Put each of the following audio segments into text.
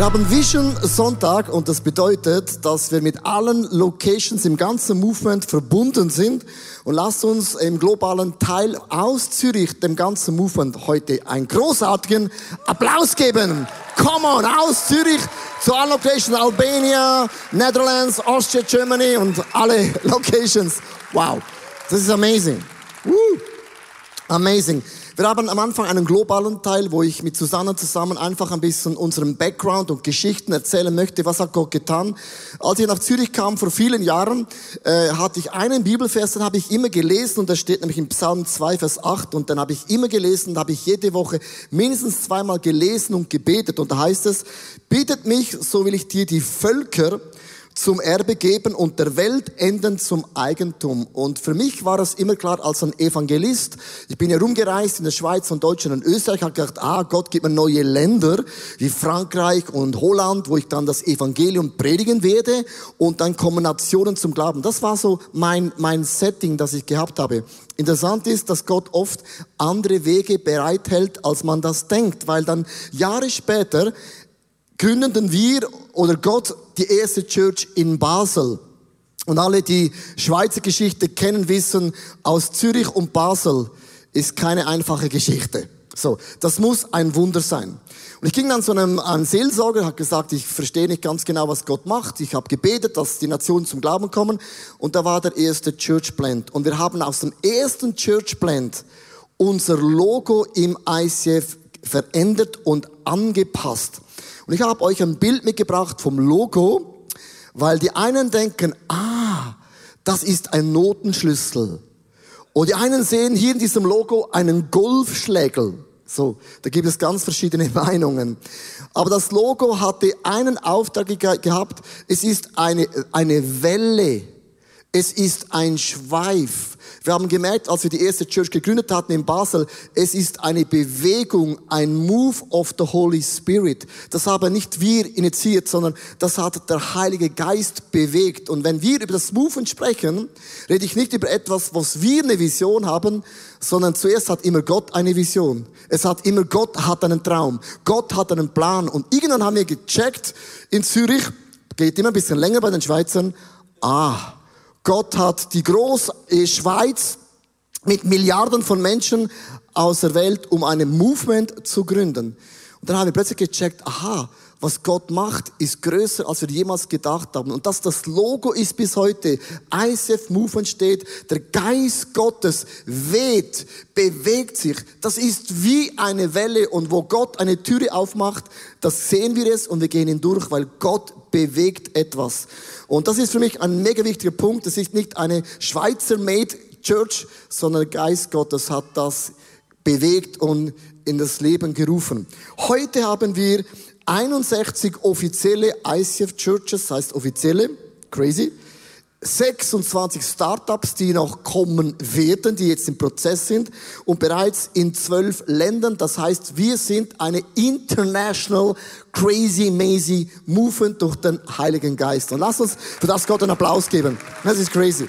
Wir haben Vision Sonntag und das bedeutet, dass wir mit allen Locations im ganzen Movement verbunden sind. Und lasst uns im globalen Teil aus Zürich dem ganzen Movement heute einen großartigen Applaus geben. Come on, aus Zürich zu allen Locations, Albania, Netherlands, Austria, Germany und alle Locations. Wow, das ist amazing. Woo. Amazing. Wir haben am Anfang einen globalen Teil, wo ich mit Susanne zusammen einfach ein bisschen unseren Background und Geschichten erzählen möchte. Was hat Gott getan? Als ich nach Zürich kam vor vielen Jahren, äh, hatte ich einen Bibelvers, den habe ich immer gelesen und der steht nämlich im Psalm 2, Vers 8 und dann habe ich immer gelesen, da habe ich jede Woche mindestens zweimal gelesen und gebetet und da heißt es, bittet mich, so will ich dir die Völker zum Erbe geben und der Welt enden zum Eigentum. Und für mich war es immer klar als ein Evangelist. Ich bin herumgereist in der Schweiz und Deutschland und Österreich, habe gedacht, ah, Gott gibt mir neue Länder wie Frankreich und Holland, wo ich dann das Evangelium predigen werde und dann kommen Nationen zum Glauben. Das war so mein, mein Setting, das ich gehabt habe. Interessant ist, dass Gott oft andere Wege bereithält, als man das denkt, weil dann Jahre später gründeten wir oder Gott die erste Church in Basel. Und alle, die Schweizer Geschichte kennen, wissen, aus Zürich und Basel ist keine einfache Geschichte. So, das muss ein Wunder sein. Und ich ging dann zu einem, einem Seelsorger, hat gesagt, ich verstehe nicht ganz genau, was Gott macht. Ich habe gebetet, dass die Nationen zum Glauben kommen. Und da war der erste Church Plant. Und wir haben aus dem ersten Church Plant unser Logo im ICF verändert und angepasst. Und ich habe euch ein Bild mitgebracht vom Logo, weil die einen denken, ah, das ist ein Notenschlüssel. Und die einen sehen hier in diesem Logo einen Golfschlägel. So, da gibt es ganz verschiedene Meinungen. Aber das Logo hatte einen Auftrag gehabt. Es ist eine, eine Welle. Es ist ein Schweif. Wir haben gemerkt, als wir die erste Church gegründet hatten in Basel, es ist eine Bewegung, ein Move of the Holy Spirit. Das haben nicht wir initiiert, sondern das hat der Heilige Geist bewegt. Und wenn wir über das Moven sprechen, rede ich nicht über etwas, was wir eine Vision haben, sondern zuerst hat immer Gott eine Vision. Es hat immer Gott hat einen Traum. Gott hat einen Plan. Und irgendwann haben wir gecheckt in Zürich, geht immer ein bisschen länger bei den Schweizern, ah, Gott hat die große Schweiz mit Milliarden von Menschen aus der Welt, um ein Movement zu gründen. Und dann haben wir plötzlich gecheckt, aha, was Gott macht, ist größer, als wir jemals gedacht haben. Und dass das Logo ist bis heute, ICF Movement steht, der Geist Gottes weht, bewegt sich. Das ist wie eine Welle und wo Gott eine Türe aufmacht, das sehen wir es und wir gehen hindurch, weil Gott bewegt etwas. Und das ist für mich ein mega wichtiger Punkt. Das ist nicht eine Schweizer Made Church, sondern der Geist Gottes hat das bewegt und in das Leben gerufen. Heute haben wir 61 offizielle ICF Churches, heißt offizielle, crazy. 26 Startups, die noch kommen werden, die jetzt im Prozess sind und bereits in zwölf Ländern. Das heißt, wir sind eine international crazy, mazy movement durch den Heiligen Geist. Und lass uns für das Gott einen Applaus geben. Das ist crazy.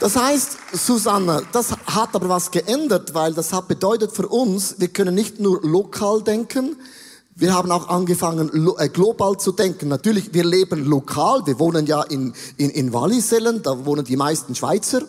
Das heißt, Susanne, das hat aber was geändert, weil das hat bedeutet für uns, wir können nicht nur lokal denken, wir haben auch angefangen, äh, global zu denken. Natürlich, wir leben lokal. Wir wohnen ja in, in, in Wallisellen, da wohnen die meisten Schweizer.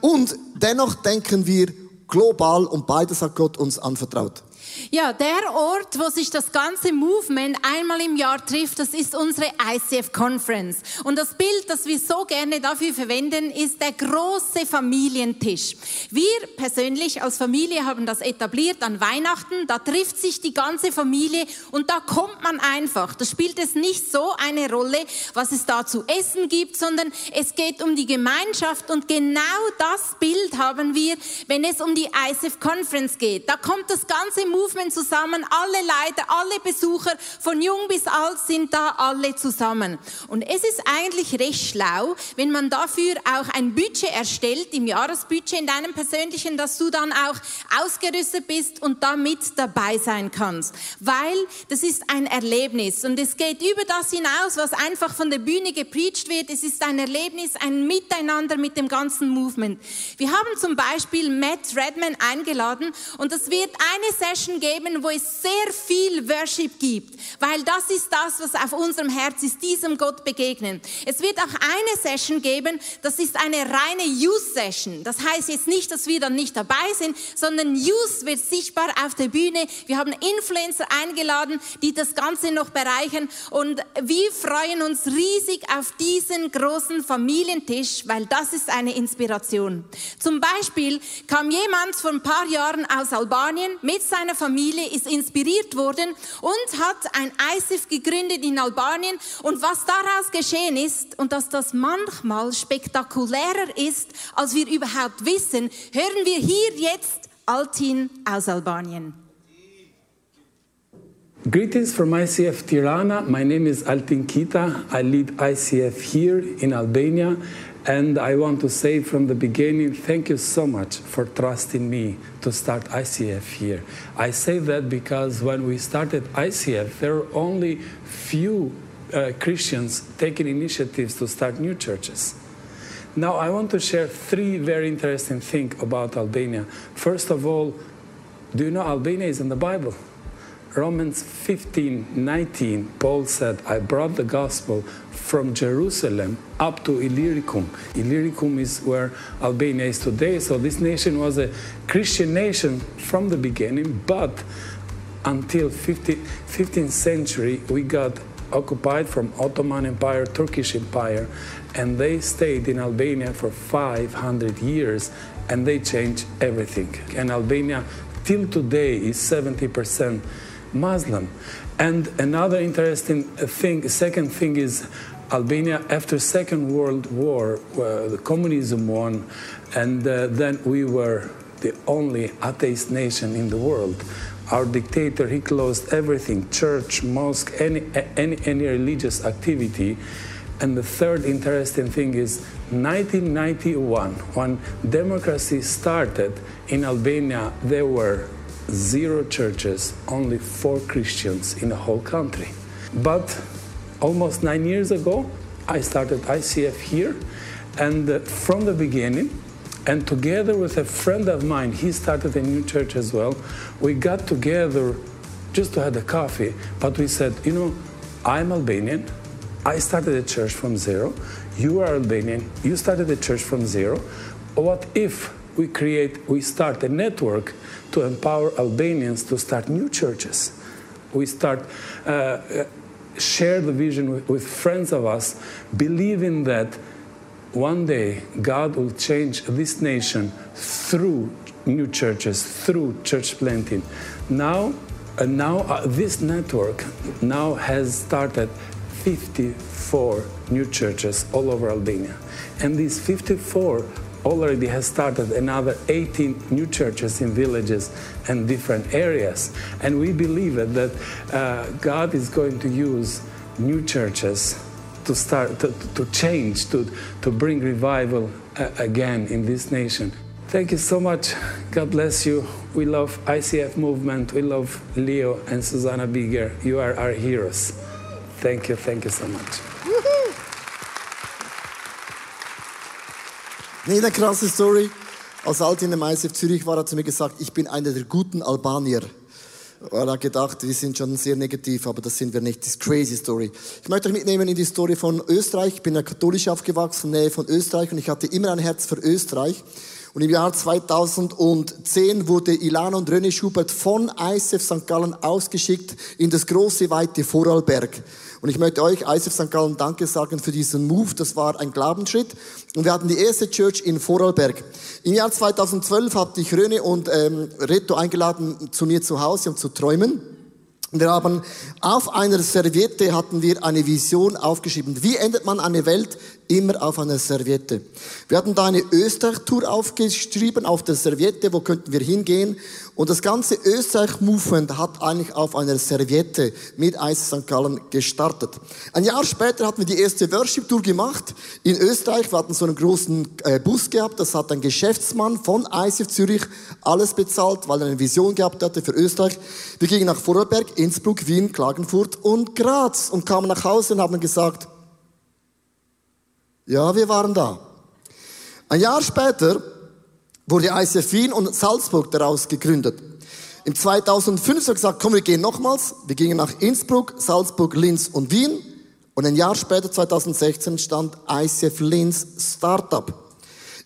Und dennoch denken wir global und beides hat Gott uns anvertraut. Ja, der Ort, wo sich das ganze Movement einmal im Jahr trifft, das ist unsere ICF Conference. Und das Bild, das wir so gerne dafür verwenden, ist der große Familientisch. Wir persönlich als Familie haben das etabliert an Weihnachten. Da trifft sich die ganze Familie und da kommt man einfach. Da spielt es nicht so eine Rolle, was es da zu essen gibt, sondern es geht um die Gemeinschaft und genau das Bild haben wir, wenn es um die ICF Conference geht. Da kommt das ganze Movement zusammen, alle Leiter, alle Besucher, von jung bis alt sind da alle zusammen. Und es ist eigentlich recht schlau, wenn man dafür auch ein Budget erstellt, im Jahresbudget in deinem persönlichen, dass du dann auch ausgerüstet bist und damit dabei sein kannst. Weil das ist ein Erlebnis und es geht über das hinaus, was einfach von der Bühne gepreacht wird. Es ist ein Erlebnis, ein Miteinander mit dem ganzen Movement. Wir haben zum Beispiel Matt Redman eingeladen und es wird eine Session geben, wo es sehr viel Worship gibt, weil das ist das, was auf unserem Herz ist, diesem Gott begegnen. Es wird auch eine Session geben, das ist eine reine Youth Session. Das heißt jetzt nicht, dass wir dann nicht dabei sind, sondern Youth wird sichtbar auf der Bühne. Wir haben Influencer eingeladen, die das Ganze noch bereichern und wir freuen uns riesig auf diesen großen Familientisch, weil das ist eine Inspiration. Zum Beispiel kam jemand vor ein paar Jahren aus Albanien mit seiner Familie, ist inspiriert worden und hat ein ISIF gegründet in Albanien. Und was daraus geschehen ist und dass das manchmal spektakulärer ist, als wir überhaupt wissen, hören wir hier jetzt Altin aus Albanien. Greetings from ICF Tirana. My name is Altin Kita. I lead ICF here in Albania. And I want to say from the beginning, thank you so much for trusting me to start ICF here. I say that because when we started ICF, there were only few uh, Christians taking initiatives to start new churches. Now, I want to share three very interesting things about Albania. First of all, do you know Albania is in the Bible? Romans 15 19, Paul said, I brought the gospel from Jerusalem up to Illyricum. Illyricum is where Albania is today. So this nation was a Christian nation from the beginning, but until 50, 15th century, we got occupied from Ottoman Empire, Turkish Empire, and they stayed in Albania for 500 years, and they changed everything. And Albania, till today, is 70% Muslim. And another interesting thing, second thing is Albania after Second World War, uh, the communism won, and uh, then we were the only atheist nation in the world. Our dictator, he closed everything, church, mosque, any, any, any religious activity. And the third interesting thing is 1991, when democracy started in Albania, there were zero churches, only four Christians in the whole country. But almost nine years ago, I started ICF here, and uh, from the beginning, and together with a friend of mine, he started a new church as well. We got together just to have a coffee, but we said, you know, I'm Albanian. I started a church from zero. You are Albanian. You started a church from zero. What if we create, we start a network to empower Albanians to start new churches. We start uh, share the vision with, with friends of us, believing that one day God will change this nation through new churches, through church planting. Now, uh, now uh, this network now has started 54 new churches all over Albania, and these 54 already has started another 18 new churches in villages and different areas. And we believe that uh, God is going to use new churches to start to, to change, to, to bring revival uh, again in this nation. Thank you so much. God bless you. We love ICF movement. We love Leo and Susanna Bigger. You are our heroes. Thank you. Thank you so much. Nee, eine krasse Story. Als Alt in dem ISF Zürich war, hat er mir gesagt, ich bin einer der guten Albanier. Er hat gedacht, wir sind schon sehr negativ, aber das sind wir nicht. Das ist crazy Story. Ich möchte euch mitnehmen in die Story von Österreich. Ich bin ja katholisch aufgewachsen, der Nähe von Österreich und ich hatte immer ein Herz für Österreich. Und im Jahr 2010 wurde Ilana und René Schubert von ISF St. Gallen ausgeschickt in das große, weite Vorarlberg. Und ich möchte euch, ISF St. Gallen, Danke sagen für diesen Move. Das war ein Glaubensschritt. Und wir hatten die erste Church in Vorarlberg. Im Jahr 2012 hatte ich Röne und ähm, Reto eingeladen zu mir zu Hause, um zu träumen. Wir haben auf einer Serviette hatten wir eine Vision aufgeschrieben. Wie ändert man eine Welt, immer auf einer Serviette. Wir hatten da eine Österreich-Tour aufgeschrieben auf der Serviette, wo könnten wir hingehen. Und das ganze Österreich-Movement hat eigentlich auf einer Serviette mit Eis St. Gallen gestartet. Ein Jahr später hatten wir die erste Worship-Tour gemacht in Österreich. Wir hatten so einen großen äh, Bus gehabt, das hat ein Geschäftsmann von ICF Zürich alles bezahlt, weil er eine Vision gehabt hatte für Österreich. Wir gingen nach Vorarlberg, Innsbruck, Wien, Klagenfurt und Graz und kamen nach Hause und haben gesagt, ja, wir waren da. Ein Jahr später wurde ICF Wien und Salzburg daraus gegründet. Im 2005 haben wir gesagt, komm, wir gehen nochmals. Wir gingen nach Innsbruck, Salzburg, Linz und Wien. Und ein Jahr später, 2016, stand ICF Linz Startup.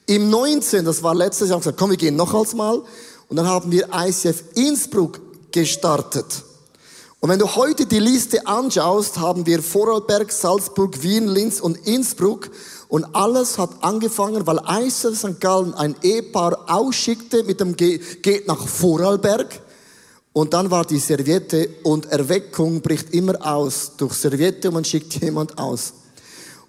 Im 19, das war letztes Jahr, haben wir gesagt, komm, wir gehen nochmals mal. Und dann haben wir ICF Innsbruck gestartet. Und wenn du heute die Liste anschaust, haben wir Vorarlberg, Salzburg, Wien, Linz und Innsbruck. Und alles hat angefangen, weil ICF St. Gallen ein Ehepaar ausschickte mit dem Ge geht nach Vorarlberg. Und dann war die Serviette und Erweckung bricht immer aus durch Serviette und man schickt jemand aus.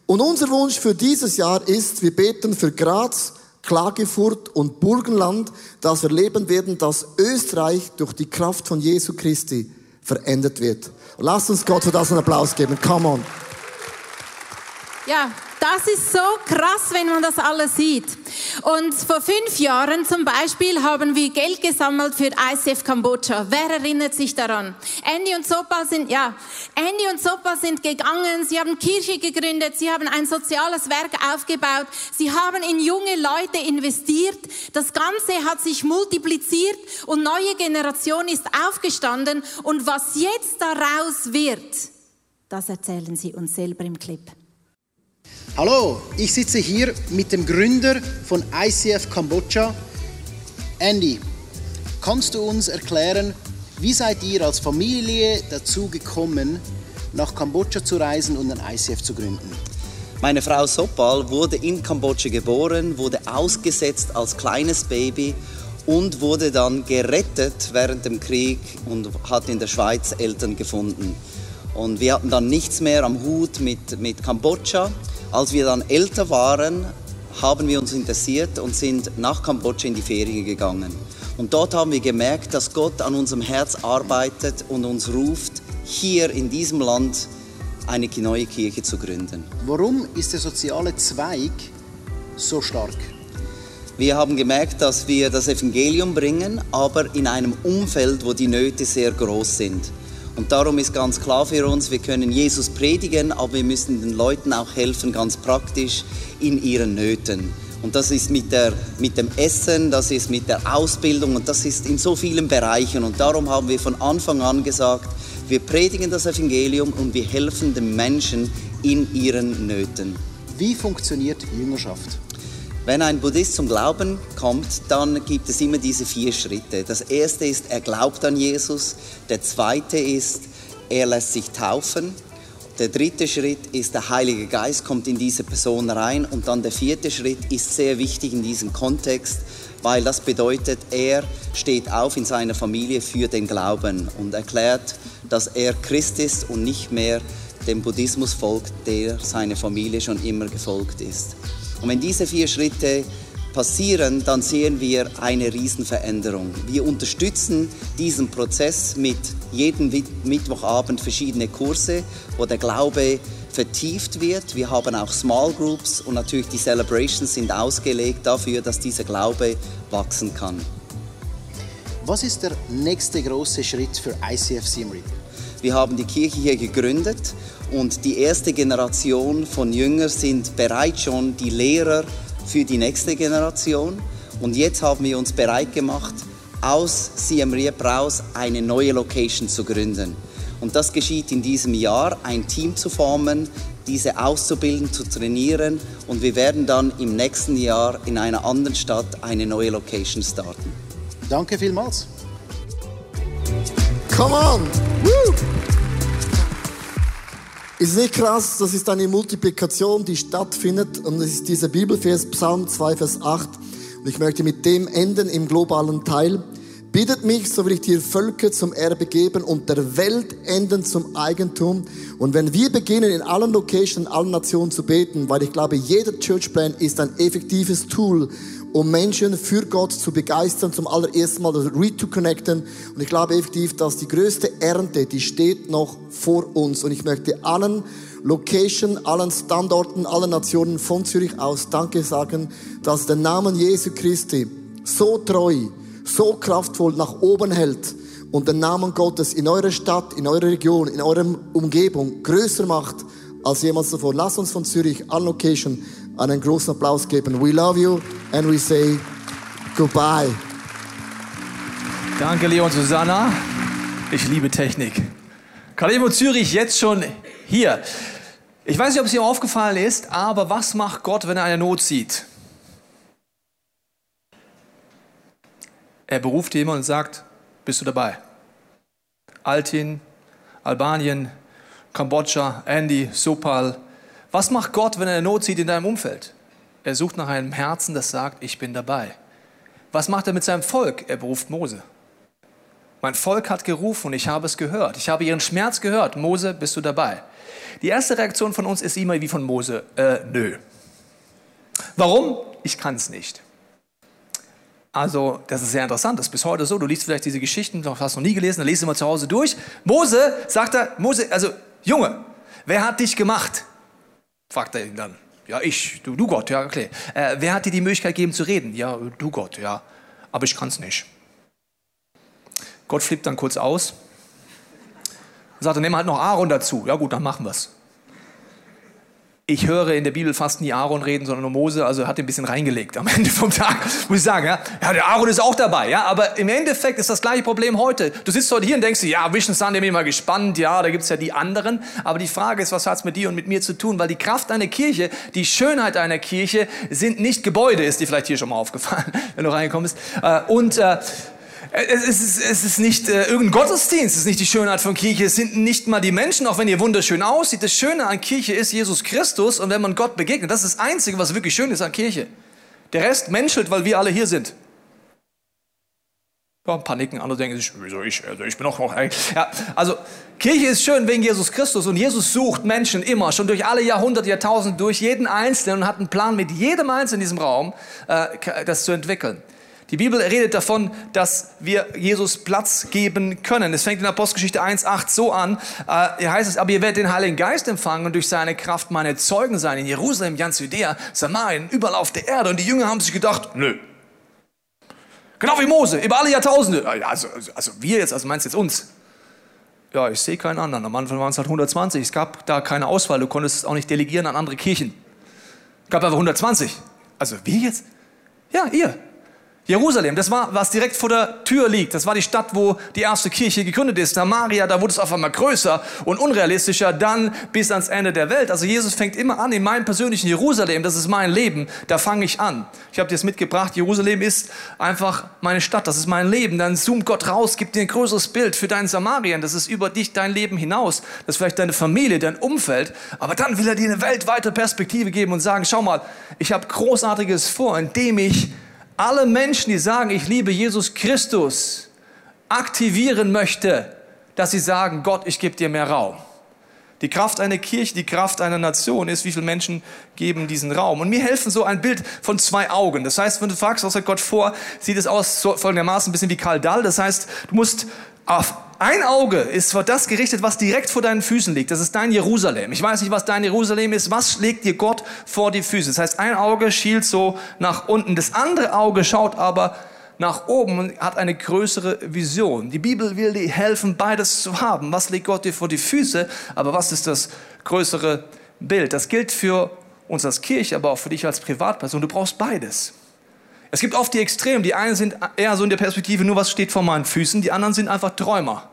Und unser Wunsch für dieses Jahr ist, wir beten für Graz, Klagefurt und Burgenland, dass wir leben werden, dass Österreich durch die Kraft von Jesu Christi verändert wird. Lasst uns Gott für das einen Applaus geben. Come on. Ja, das ist so krass, wenn man das alles sieht. Und vor fünf Jahren zum Beispiel haben wir Geld gesammelt für ICF Kambodscha. Wer erinnert sich daran? Andy und Sopa sind, ja, Andy und Sopa sind gegangen, sie haben Kirche gegründet, sie haben ein soziales Werk aufgebaut, sie haben in junge Leute investiert. Das Ganze hat sich multipliziert und neue Generation ist aufgestanden. Und was jetzt daraus wird, das erzählen sie uns selber im Clip. Hallo, ich sitze hier mit dem Gründer von ICF Kambodscha, Andy. Kannst du uns erklären, wie seid ihr als Familie dazu gekommen, nach Kambodscha zu reisen und ein ICF zu gründen? Meine Frau Sopal wurde in Kambodscha geboren, wurde ausgesetzt als kleines Baby und wurde dann gerettet während dem Krieg und hat in der Schweiz Eltern gefunden. Und wir hatten dann nichts mehr am Hut mit, mit Kambodscha als wir dann älter waren, haben wir uns interessiert und sind nach Kambodscha in die Ferien gegangen. Und dort haben wir gemerkt, dass Gott an unserem Herz arbeitet und uns ruft, hier in diesem Land eine neue Kirche zu gründen. Warum ist der soziale Zweig so stark? Wir haben gemerkt, dass wir das Evangelium bringen, aber in einem Umfeld, wo die Nöte sehr groß sind. Und darum ist ganz klar für uns, wir können Jesus predigen, aber wir müssen den Leuten auch helfen, ganz praktisch in ihren Nöten. Und das ist mit, der, mit dem Essen, das ist mit der Ausbildung und das ist in so vielen Bereichen. Und darum haben wir von Anfang an gesagt, wir predigen das Evangelium und wir helfen den Menschen in ihren Nöten. Wie funktioniert Jüngerschaft? Wenn ein Buddhist zum Glauben kommt, dann gibt es immer diese vier Schritte. Das erste ist, er glaubt an Jesus. Der zweite ist, er lässt sich taufen. Der dritte Schritt ist, der Heilige Geist kommt in diese Person rein. Und dann der vierte Schritt ist sehr wichtig in diesem Kontext, weil das bedeutet, er steht auf in seiner Familie für den Glauben und erklärt, dass er Christ ist und nicht mehr dem Buddhismus folgt, der seine Familie schon immer gefolgt ist. Und wenn diese vier Schritte passieren, dann sehen wir eine Riesenveränderung. Wir unterstützen diesen Prozess mit jedem Mittwochabend verschiedene Kurse, wo der Glaube vertieft wird. Wir haben auch Small Groups und natürlich die Celebrations sind ausgelegt dafür, dass dieser Glaube wachsen kann. Was ist der nächste große Schritt für ICF Simri? Wir haben die Kirche hier gegründet und die erste Generation von Jüngern sind bereits schon die Lehrer für die nächste Generation. Und jetzt haben wir uns bereit gemacht, aus Siem Reap raus eine neue Location zu gründen. Und das geschieht in diesem Jahr, ein Team zu formen, diese auszubilden, zu trainieren. Und wir werden dann im nächsten Jahr in einer anderen Stadt eine neue Location starten. Danke vielmals. Come on! Woo! Ist nicht krass, das ist eine Multiplikation, die stattfindet. Und es ist dieser Bibelvers, Psalm 2, Vers 8. Und ich möchte mit dem enden im globalen Teil. Bittet mich, so will ich dir Völker zum Erbe geben und der Welt enden zum Eigentum. Und wenn wir beginnen, in allen Locations, in allen Nationen zu beten, weil ich glaube, jeder Churchplan ist ein effektives Tool, um Menschen für Gott zu begeistern, zum allerersten Mal re-to-connecten. Und ich glaube effektiv, dass die größte Ernte, die steht noch vor uns. Und ich möchte allen Location, allen Standorten, allen Nationen von Zürich aus Danke sagen, dass der Name Jesu Christi so treu, so kraftvoll nach oben hält und den Namen Gottes in eurer Stadt, in eurer Region, in eurer Umgebung größer macht als jemals zuvor. Lasst uns von Zürich, allen Location, einen großen Applaus geben. We love you and we say goodbye. Danke, Leon Susanna. Ich liebe Technik. Kalevo Zürich jetzt schon hier. Ich weiß nicht, ob es dir aufgefallen ist, aber was macht Gott, wenn er eine Not sieht? Er beruft jemanden und sagt, bist du dabei? Altin, Albanien, Kambodscha, Andy, Sopal. Was macht Gott, wenn er eine Not sieht in deinem Umfeld? Er sucht nach einem Herzen, das sagt, ich bin dabei. Was macht er mit seinem Volk? Er beruft Mose. Mein Volk hat gerufen und ich habe es gehört. Ich habe ihren Schmerz gehört. Mose, bist du dabei? Die erste Reaktion von uns ist immer wie von Mose, äh, nö. Warum? Ich kann es nicht. Also, das ist sehr interessant, das ist bis heute so. Du liest vielleicht diese Geschichten, hast noch nie gelesen, dann lest du mal zu Hause durch. Mose, sagt er, Mose, also, Junge, wer hat dich gemacht? Fragt er ihn dann. Ja, ich, du, du Gott, ja, okay. Äh, wer hat dir die Möglichkeit gegeben zu reden? Ja, du Gott, ja. Aber ich kann es nicht. Gott flippt dann kurz aus. Sagt er, nimm halt noch Aaron dazu. Ja gut, dann machen wir es. Ich höre in der Bibel fast nie Aaron reden, sondern nur Mose, also er hat ein bisschen reingelegt am Ende vom Tag, muss ich sagen. Ja, ja der Aaron ist auch dabei, ja, aber im Endeffekt ist das gleiche Problem heute. Du sitzt heute hier und denkst dir, ja, Vision Sunday bin ich mal gespannt, ja, da gibt es ja die anderen, aber die Frage ist, was hat es mit dir und mit mir zu tun? Weil die Kraft einer Kirche, die Schönheit einer Kirche sind nicht Gebäude, ist dir vielleicht hier schon mal aufgefallen, wenn du reingekommen bist. Äh, und äh, es ist, es ist nicht äh, irgendein Gottesdienst, es ist nicht die Schönheit von Kirche, es sind nicht mal die Menschen, auch wenn ihr wunderschön aussieht. Das Schöne an Kirche ist Jesus Christus und wenn man Gott begegnet, das ist das Einzige, was wirklich schön ist an Kirche. Der Rest menschelt, weil wir alle hier sind. Ja, ein paar nicken, andere denken sich, wieso ich? Also ich bin auch noch. Ja, also Kirche ist schön wegen Jesus Christus und Jesus sucht Menschen immer, schon durch alle Jahrhunderte, Jahrtausende, durch jeden Einzelnen und hat einen Plan mit jedem Einzelnen in diesem Raum, äh, das zu entwickeln. Die Bibel redet davon, dass wir Jesus Platz geben können. Es fängt in Apostelgeschichte 1,8 so an. Äh, hier heißt es, aber ihr werdet den Heiligen Geist empfangen und durch seine Kraft meine Zeugen sein in Jerusalem, ganz Judäa, Samarien, überall auf der Erde. Und die Jünger haben sich gedacht, nö. Genau wie Mose, über alle Jahrtausende. Also, also, also wir jetzt, also meinst du jetzt uns? Ja, ich sehe keinen anderen. Am Anfang waren es halt 120. Es gab da keine Auswahl. Du konntest es auch nicht delegieren an andere Kirchen. Es gab aber 120. Also wir jetzt? Ja, ihr. Jerusalem, das war, was direkt vor der Tür liegt. Das war die Stadt, wo die erste Kirche gegründet ist. Samaria, da wurde es auf einmal größer und unrealistischer, dann bis ans Ende der Welt. Also Jesus fängt immer an in meinem persönlichen Jerusalem. Das ist mein Leben. Da fange ich an. Ich habe dir das mitgebracht. Jerusalem ist einfach meine Stadt. Das ist mein Leben. Dann zoomt Gott raus, gibt dir ein größeres Bild für deinen Samarien. Das ist über dich, dein Leben hinaus. Das ist vielleicht deine Familie, dein Umfeld. Aber dann will er dir eine weltweite Perspektive geben und sagen, schau mal, ich habe Großartiges vor, indem ich alle Menschen, die sagen, ich liebe Jesus Christus, aktivieren möchte, dass sie sagen, Gott, ich gebe dir mehr Raum. Die Kraft einer Kirche, die Kraft einer Nation ist, wie viele Menschen geben diesen Raum. Und mir helfen so ein Bild von zwei Augen. Das heißt, wenn du fragst, was hat Gott vor, sieht es aus folgendermaßen ein bisschen wie Karl Dahl. Das heißt, du musst auf ein Auge ist vor das gerichtet, was direkt vor deinen Füßen liegt. Das ist dein Jerusalem. Ich weiß nicht, was dein Jerusalem ist. Was schlägt dir Gott vor die Füße? Das heißt, ein Auge schielt so nach unten. Das andere Auge schaut aber nach oben und hat eine größere Vision. Die Bibel will dir helfen, beides zu haben. Was legt Gott dir vor die Füße? Aber was ist das größere Bild? Das gilt für uns als Kirche, aber auch für dich als Privatperson. Du brauchst beides. Es gibt oft die Extremen. Die einen sind eher so in der Perspektive, nur was steht vor meinen Füßen. Die anderen sind einfach Träumer.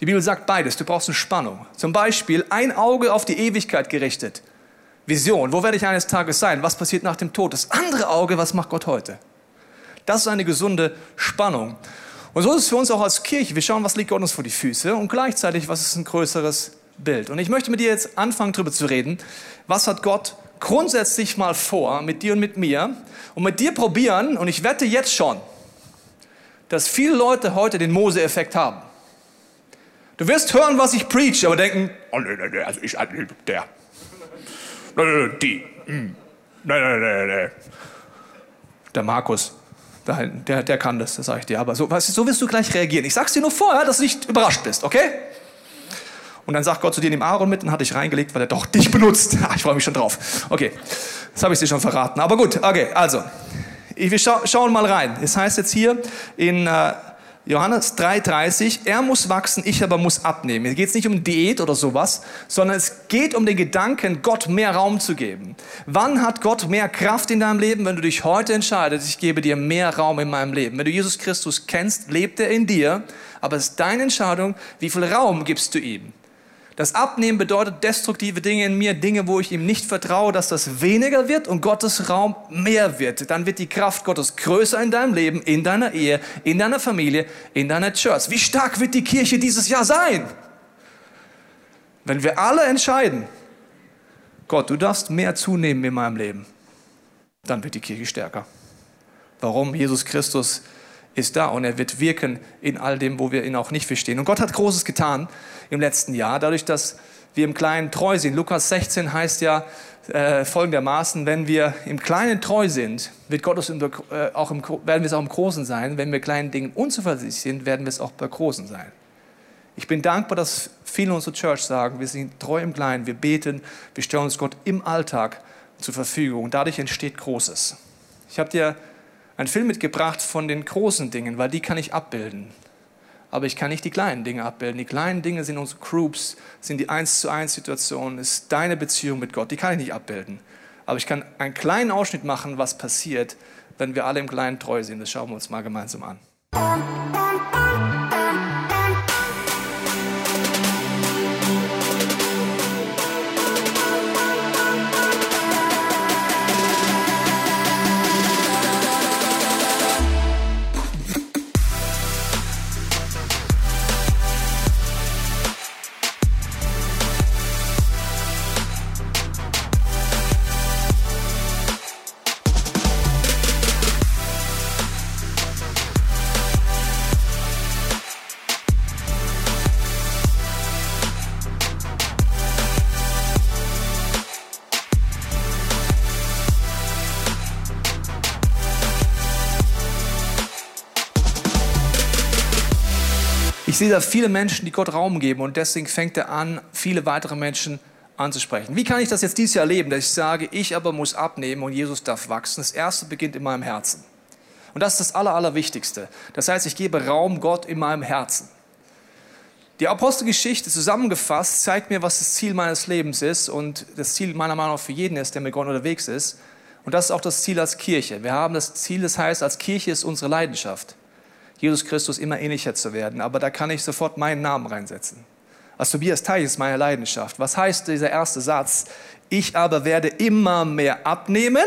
Die Bibel sagt beides. Du brauchst eine Spannung. Zum Beispiel ein Auge auf die Ewigkeit gerichtet. Vision. Wo werde ich eines Tages sein? Was passiert nach dem Tod? Das andere Auge, was macht Gott heute? Das ist eine gesunde Spannung. Und so ist es für uns auch als Kirche. Wir schauen, was liegt Gott uns vor die Füße und gleichzeitig, was ist ein größeres Bild. Und ich möchte mit dir jetzt anfangen, darüber zu reden. Was hat Gott grundsätzlich mal vor, mit dir und mit mir, und mit dir probieren, und ich wette jetzt schon, dass viele Leute heute den Mose-Effekt haben. Du wirst hören, was ich preach, aber denken, oh nee, nee, nee, also ich, äh, der. Die. Hm. Nee, nee, nee, nee. Der Markus, der, der kann das, das sage ich dir. Aber so, weißt so wirst du gleich reagieren. Ich sag's dir nur vorher, dass du nicht überrascht bist, okay? Und dann sagt Gott zu dir, nimm Aaron mit und hat dich reingelegt, weil er doch dich benutzt. ich freue mich schon drauf. Okay, das habe ich dir schon verraten. Aber gut, okay, also, wir scha schauen mal rein. Es heißt jetzt hier in äh, Johannes 3,30, er muss wachsen, ich aber muss abnehmen. Hier geht es nicht um Diät oder sowas, sondern es geht um den Gedanken, Gott mehr Raum zu geben. Wann hat Gott mehr Kraft in deinem Leben? Wenn du dich heute entscheidest, ich gebe dir mehr Raum in meinem Leben. Wenn du Jesus Christus kennst, lebt er in dir, aber es ist deine Entscheidung, wie viel Raum gibst du ihm. Das Abnehmen bedeutet destruktive Dinge in mir, Dinge, wo ich ihm nicht vertraue, dass das weniger wird und Gottes Raum mehr wird. Dann wird die Kraft Gottes größer in deinem Leben, in deiner Ehe, in deiner Familie, in deiner Church. Wie stark wird die Kirche dieses Jahr sein? Wenn wir alle entscheiden, Gott, du darfst mehr zunehmen in meinem Leben, dann wird die Kirche stärker. Warum? Jesus Christus ist da und er wird wirken in all dem, wo wir ihn auch nicht verstehen. Und Gott hat Großes getan im letzten Jahr, dadurch, dass wir im Kleinen treu sind. Lukas 16 heißt ja äh, folgendermaßen, wenn wir im Kleinen treu sind, wird Gott im, äh, auch im, werden wir es auch im Großen sein. Wenn wir kleinen Dingen unzuversichtlich sind, werden wir es auch bei Großen sein. Ich bin dankbar, dass viele unserer Church sagen, wir sind treu im Kleinen, wir beten, wir stellen uns Gott im Alltag zur Verfügung. Dadurch entsteht Großes. Ich habe dir einen Film mitgebracht von den großen Dingen, weil die kann ich abbilden. Aber ich kann nicht die kleinen Dinge abbilden. Die kleinen Dinge sind unsere Groups, sind die eins zu eins Situationen, ist deine Beziehung mit Gott. Die kann ich nicht abbilden. Aber ich kann einen kleinen Ausschnitt machen, was passiert, wenn wir alle im Kleinen treu sind. Das schauen wir uns mal gemeinsam an. Ich sehe da viele Menschen, die Gott Raum geben und deswegen fängt er an, viele weitere Menschen anzusprechen. Wie kann ich das jetzt dieses Jahr leben, dass ich sage, ich aber muss abnehmen und Jesus darf wachsen? Das erste beginnt in meinem Herzen. Und das ist das Aller, Allerwichtigste. Das heißt, ich gebe Raum Gott in meinem Herzen. Die Apostelgeschichte zusammengefasst zeigt mir, was das Ziel meines Lebens ist und das Ziel meiner Meinung nach für jeden ist, der mit Gott unterwegs ist. Und das ist auch das Ziel als Kirche. Wir haben das Ziel, das heißt, als Kirche ist unsere Leidenschaft. Jesus Christus immer ähnlicher zu werden. Aber da kann ich sofort meinen Namen reinsetzen. Als Tobias Teich ist meine Leidenschaft. Was heißt dieser erste Satz? Ich aber werde immer mehr abnehmen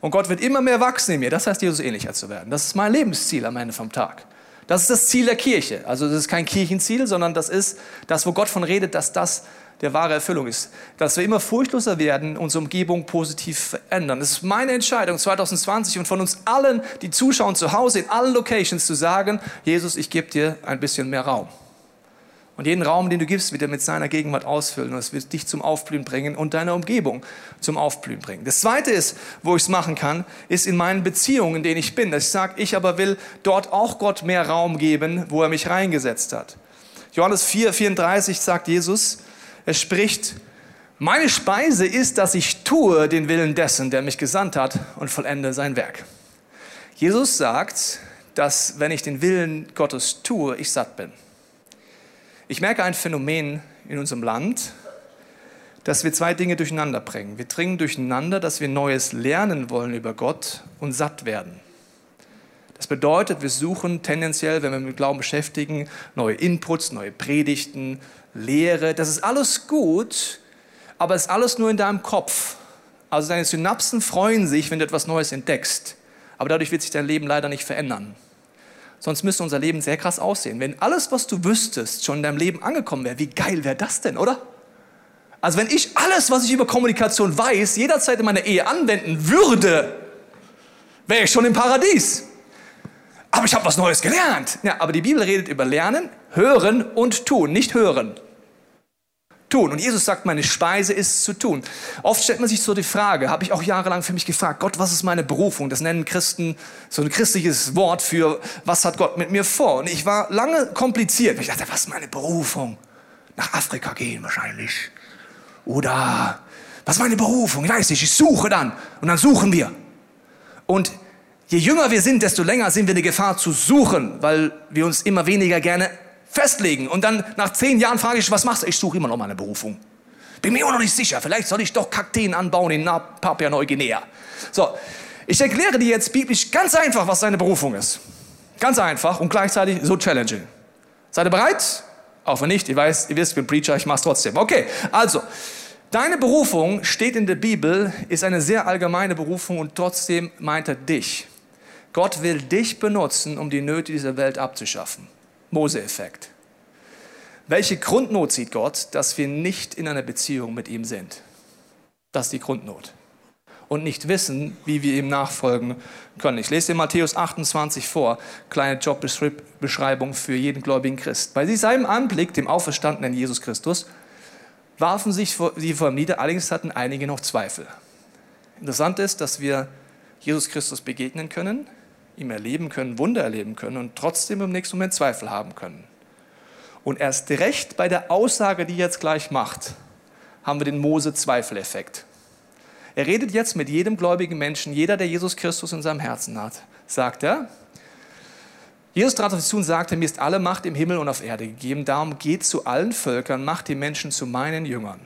und Gott wird immer mehr wachsen in mir. Das heißt, Jesus ähnlicher zu werden. Das ist mein Lebensziel am Ende vom Tag. Das ist das Ziel der Kirche. Also das ist kein Kirchenziel, sondern das ist das, wo Gott von redet, dass das der wahre Erfüllung ist. Dass wir immer furchtloser werden, unsere Umgebung positiv verändern. Es ist meine Entscheidung 2020 und von uns allen, die zuschauen zu Hause, in allen Locations zu sagen, Jesus, ich gebe dir ein bisschen mehr Raum. Und jeden Raum, den du gibst, wird er mit seiner Gegenwart ausfüllen. Und es wird dich zum Aufblühen bringen und deine Umgebung zum Aufblühen bringen. Das Zweite ist, wo ich es machen kann, ist in meinen Beziehungen, in denen ich bin. Dass ich sage, ich aber will dort auch Gott mehr Raum geben, wo er mich reingesetzt hat. Johannes 4, 34 sagt Jesus, er spricht, meine Speise ist, dass ich tue den Willen dessen, der mich gesandt hat und vollende sein Werk. Jesus sagt, dass wenn ich den Willen Gottes tue, ich satt bin. Ich merke ein Phänomen in unserem Land, dass wir zwei Dinge durcheinander bringen. Wir bringen durcheinander, dass wir Neues lernen wollen über Gott und satt werden. Das bedeutet, wir suchen tendenziell, wenn wir mit Glauben beschäftigen, neue Inputs, neue Predigten, Lehre. Das ist alles gut, aber es ist alles nur in deinem Kopf. Also deine Synapsen freuen sich, wenn du etwas Neues entdeckst. Aber dadurch wird sich dein Leben leider nicht verändern. Sonst müsste unser Leben sehr krass aussehen. Wenn alles, was du wüsstest, schon in deinem Leben angekommen wäre, wie geil wäre das denn, oder? Also wenn ich alles, was ich über Kommunikation weiß, jederzeit in meiner Ehe anwenden würde, wäre ich schon im Paradies. Aber ich habe was Neues gelernt. Ja, aber die Bibel redet über Lernen, Hören und Tun, nicht Hören. Tun. Und Jesus sagt, meine Speise ist zu tun. Oft stellt man sich so die Frage, habe ich auch jahrelang für mich gefragt, Gott, was ist meine Berufung? Das nennen Christen so ein christliches Wort für, was hat Gott mit mir vor? Und ich war lange kompliziert. Ich dachte, was ist meine Berufung? Nach Afrika gehen wahrscheinlich. Oder was ist meine Berufung? Ich weiß nicht, ich suche dann. Und dann suchen wir. Und je jünger wir sind, desto länger sind wir in der Gefahr zu suchen, weil wir uns immer weniger gerne festlegen. Und dann nach zehn Jahren frage ich, was machst du? Ich suche immer noch meine Berufung. Bin mir immer noch nicht sicher. Vielleicht soll ich doch Kakteen anbauen in Papua-Neuguinea. So, ich erkläre dir jetzt biblisch ganz einfach, was deine Berufung ist. Ganz einfach und gleichzeitig so challenging. Seid ihr bereit? Auch wenn nicht, ihr, weiß, ihr wisst, ich bin Preacher, ich mach's trotzdem. Okay, also, deine Berufung steht in der Bibel, ist eine sehr allgemeine Berufung und trotzdem meint er dich. Gott will dich benutzen, um die Nöte dieser Welt abzuschaffen. Mose-Effekt. Welche Grundnot sieht Gott, dass wir nicht in einer Beziehung mit ihm sind? Das ist die Grundnot. Und nicht wissen, wie wir ihm nachfolgen können. Ich lese dir Matthäus 28 vor, kleine Jobbeschreibung für jeden gläubigen Christ. Bei seinem Anblick, dem auferstandenen Jesus Christus, warfen sich sie vor ihm nieder, allerdings hatten einige noch Zweifel. Interessant ist, dass wir Jesus Christus begegnen können, ihm erleben können, Wunder erleben können und trotzdem im nächsten Moment Zweifel haben können. Und erst recht bei der Aussage, die er jetzt gleich macht, haben wir den Mose-Zweifeleffekt. Er redet jetzt mit jedem gläubigen Menschen, jeder, der Jesus Christus in seinem Herzen hat, sagt er. Jesus trat auf sie zu und sagte, mir ist alle Macht im Himmel und auf Erde gegeben, darum geht zu allen Völkern, macht die Menschen zu meinen Jüngern.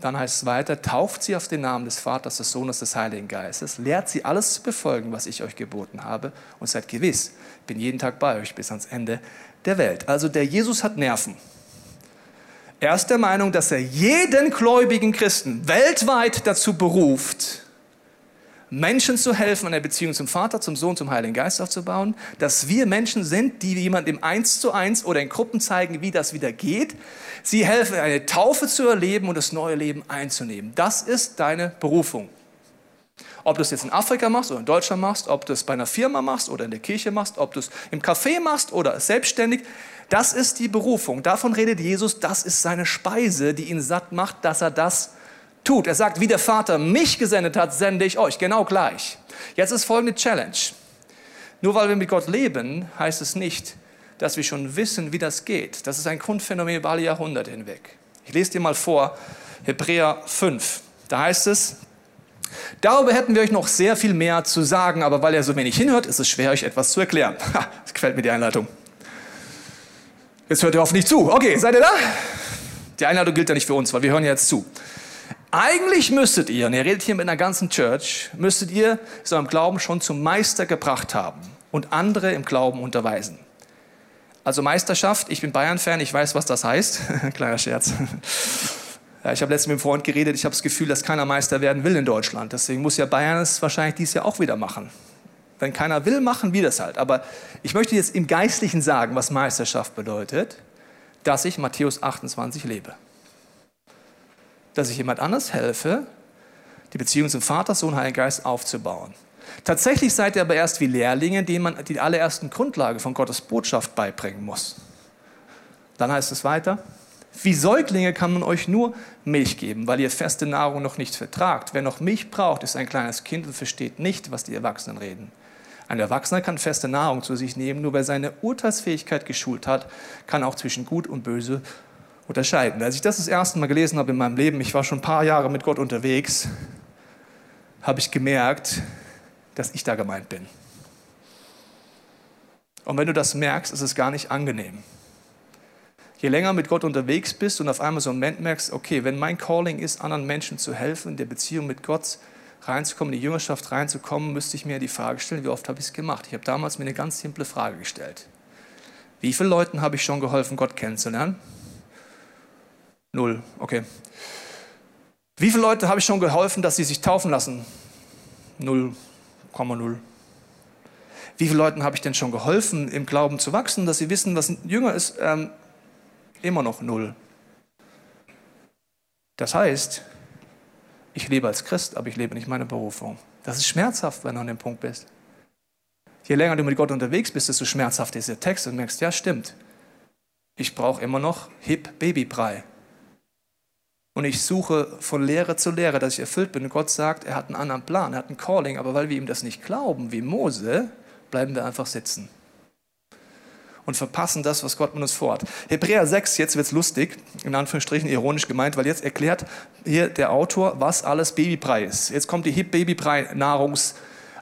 Dann heißt es weiter, tauft sie auf den Namen des Vaters, des Sohnes, des Heiligen Geistes, lehrt sie alles zu befolgen, was ich euch geboten habe und seid gewiss, ich bin jeden Tag bei euch bis ans Ende der Welt. Also der Jesus hat Nerven. Er ist der Meinung, dass er jeden gläubigen Christen weltweit dazu beruft, Menschen zu helfen, eine Beziehung zum Vater, zum Sohn, zum Heiligen Geist aufzubauen, dass wir Menschen sind, die jemandem eins zu eins oder in Gruppen zeigen, wie das wieder geht. Sie helfen, eine Taufe zu erleben und das neue Leben einzunehmen. Das ist deine Berufung. Ob du es jetzt in Afrika machst oder in Deutschland machst, ob du es bei einer Firma machst oder in der Kirche machst, ob du es im Café machst oder selbstständig, das ist die Berufung. Davon redet Jesus, das ist seine Speise, die ihn satt macht, dass er das tut. Er sagt, wie der Vater mich gesendet hat, sende ich euch. Genau gleich. Jetzt ist folgende Challenge. Nur weil wir mit Gott leben, heißt es nicht, dass wir schon wissen, wie das geht. Das ist ein Grundphänomen über alle Jahrhunderte hinweg. Ich lese dir mal vor, Hebräer 5. Da heißt es, darüber hätten wir euch noch sehr viel mehr zu sagen, aber weil ihr so wenig hinhört, ist es schwer, euch etwas zu erklären. Ha, das gefällt mir die Einleitung. Jetzt hört ihr hoffentlich zu. Okay, seid ihr da? Die Einladung gilt ja nicht für uns, weil wir hören jetzt zu. Eigentlich müsstet ihr, und ihr redet hier mit einer ganzen Church, müsstet ihr so im Glauben schon zum Meister gebracht haben und andere im Glauben unterweisen. Also Meisterschaft, ich bin Bayern-Fan, ich weiß, was das heißt. Kleiner Scherz. Ja, ich habe letztens mit einem Freund geredet, ich habe das Gefühl, dass keiner Meister werden will in Deutschland. Deswegen muss ja Bayern es wahrscheinlich dieses Jahr auch wieder machen. Wenn keiner will, machen wir das halt. Aber ich möchte jetzt im Geistlichen sagen, was Meisterschaft bedeutet, dass ich Matthäus 28 lebe dass ich jemand anders helfe, die Beziehung zum Vater, Sohn, Heiligen Geist aufzubauen. Tatsächlich seid ihr aber erst wie Lehrlinge, denen man die allerersten Grundlage von Gottes Botschaft beibringen muss. Dann heißt es weiter, wie Säuglinge kann man euch nur Milch geben, weil ihr feste Nahrung noch nicht vertragt. Wer noch Milch braucht, ist ein kleines Kind und versteht nicht, was die Erwachsenen reden. Ein Erwachsener kann feste Nahrung zu sich nehmen, nur wer seine Urteilsfähigkeit geschult hat, kann auch zwischen Gut und Böse unterscheiden. Als ich das das erste Mal gelesen habe in meinem Leben, ich war schon ein paar Jahre mit Gott unterwegs, habe ich gemerkt, dass ich da gemeint bin. Und wenn du das merkst, ist es gar nicht angenehm. Je länger mit Gott unterwegs bist und auf einmal so einen Moment merkst, okay, wenn mein Calling ist, anderen Menschen zu helfen, in der Beziehung mit Gott reinzukommen, in die Jüngerschaft reinzukommen, müsste ich mir die Frage stellen, wie oft habe ich es gemacht? Ich habe damals mir eine ganz simple Frage gestellt. Wie vielen Leuten habe ich schon geholfen, Gott kennenzulernen? Null, okay. Wie viele Leute habe ich schon geholfen, dass sie sich taufen lassen? Null, null. Wie viele Leuten habe ich denn schon geholfen, im Glauben zu wachsen, dass sie wissen, was ein Jünger ist? Ähm, immer noch null. Das heißt, ich lebe als Christ, aber ich lebe nicht meine Berufung. Das ist schmerzhaft, wenn du an dem Punkt bist. Je länger du mit Gott unterwegs bist, desto schmerzhafter ist der Text und merkst, ja, stimmt. Ich brauche immer noch Hip Babybrei. Und ich suche von Lehre zu Lehre, dass ich erfüllt bin. Und Gott sagt, er hat einen anderen Plan, er hat einen Calling, aber weil wir ihm das nicht glauben, wie Mose, bleiben wir einfach sitzen und verpassen das, was Gott mit uns vorhat. Hebräer 6, jetzt wird es lustig, in Anführungsstrichen ironisch gemeint, weil jetzt erklärt hier der Autor, was alles Babybrei ist. Jetzt kommt die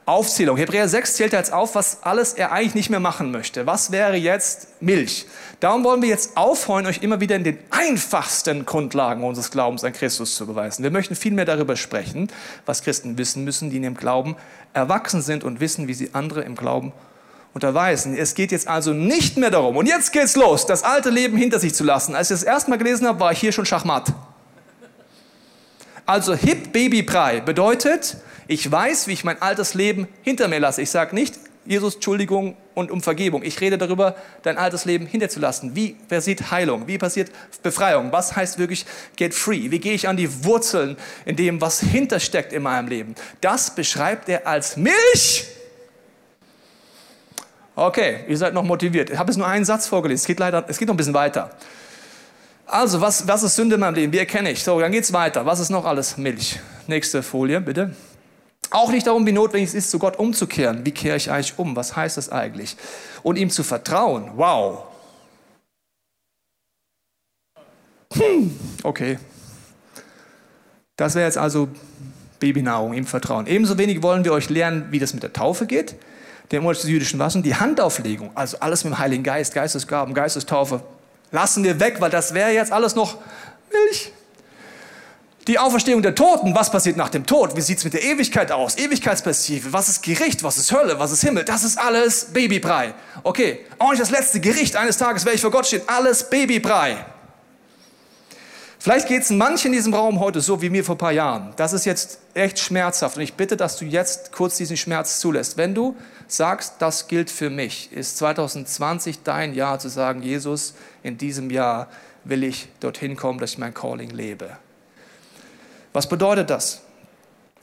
Hip-Babybrei-Nahrungsaufzählung. Hebräer 6 zählt jetzt auf, was alles er eigentlich nicht mehr machen möchte. Was wäre jetzt Milch? Darum wollen wir jetzt aufhören, euch immer wieder in den einfachsten Grundlagen unseres Glaubens an Christus zu beweisen. Wir möchten viel mehr darüber sprechen, was Christen wissen müssen, die in ihrem Glauben erwachsen sind und wissen, wie sie andere im Glauben unterweisen. Es geht jetzt also nicht mehr darum, und jetzt geht's los, das alte Leben hinter sich zu lassen. Als ich das erste Mal gelesen habe, war ich hier schon Schachmatt. Also Hip Baby Brei bedeutet, ich weiß, wie ich mein altes Leben hinter mir lasse. Ich sage nicht, Jesus, Entschuldigung und um Vergebung. Ich rede darüber, dein altes Leben hinter zu lassen. Wie passiert Heilung? Wie passiert Befreiung? Was heißt wirklich get free? Wie gehe ich an die Wurzeln in dem, was hintersteckt in meinem Leben? Das beschreibt er als Milch Okay, ihr seid noch motiviert. Ich habe jetzt nur einen Satz vorgelesen. Es geht leider, es geht noch ein bisschen weiter. Also, was, was ist Sünde in meinem Leben? Wie erkenne ich? So, dann geht's weiter. Was ist noch alles? Milch. Nächste Folie, bitte. Auch nicht darum, wie notwendig es ist, zu Gott umzukehren. Wie kehre ich eigentlich um? Was heißt das eigentlich? Und ihm zu vertrauen. Wow. Hm, okay. Das wäre jetzt also Babynahrung, ihm vertrauen. Ebenso wenig wollen wir euch lernen, wie das mit der Taufe geht dem des jüdischen Wassen, die Handauflegung, also alles mit dem Heiligen Geist, Geistesgaben, Geistestaufe, lassen wir weg, weil das wäre jetzt alles noch Milch. Die Auferstehung der Toten, was passiert nach dem Tod? Wie sieht es mit der Ewigkeit aus? Ewigkeitsperspektive, was ist Gericht, was ist Hölle, was ist Himmel? Das ist alles Babybrei. Okay, auch nicht das letzte Gericht eines Tages werde ich vor Gott stehen. Alles Babybrei. Vielleicht geht es manchen in diesem Raum heute so wie mir vor ein paar Jahren. Das ist jetzt echt schmerzhaft und ich bitte, dass du jetzt kurz diesen Schmerz zulässt. Wenn du sagst, das gilt für mich, ist 2020 dein Jahr zu sagen, Jesus, in diesem Jahr will ich dorthin kommen, dass ich mein Calling lebe. Was bedeutet das?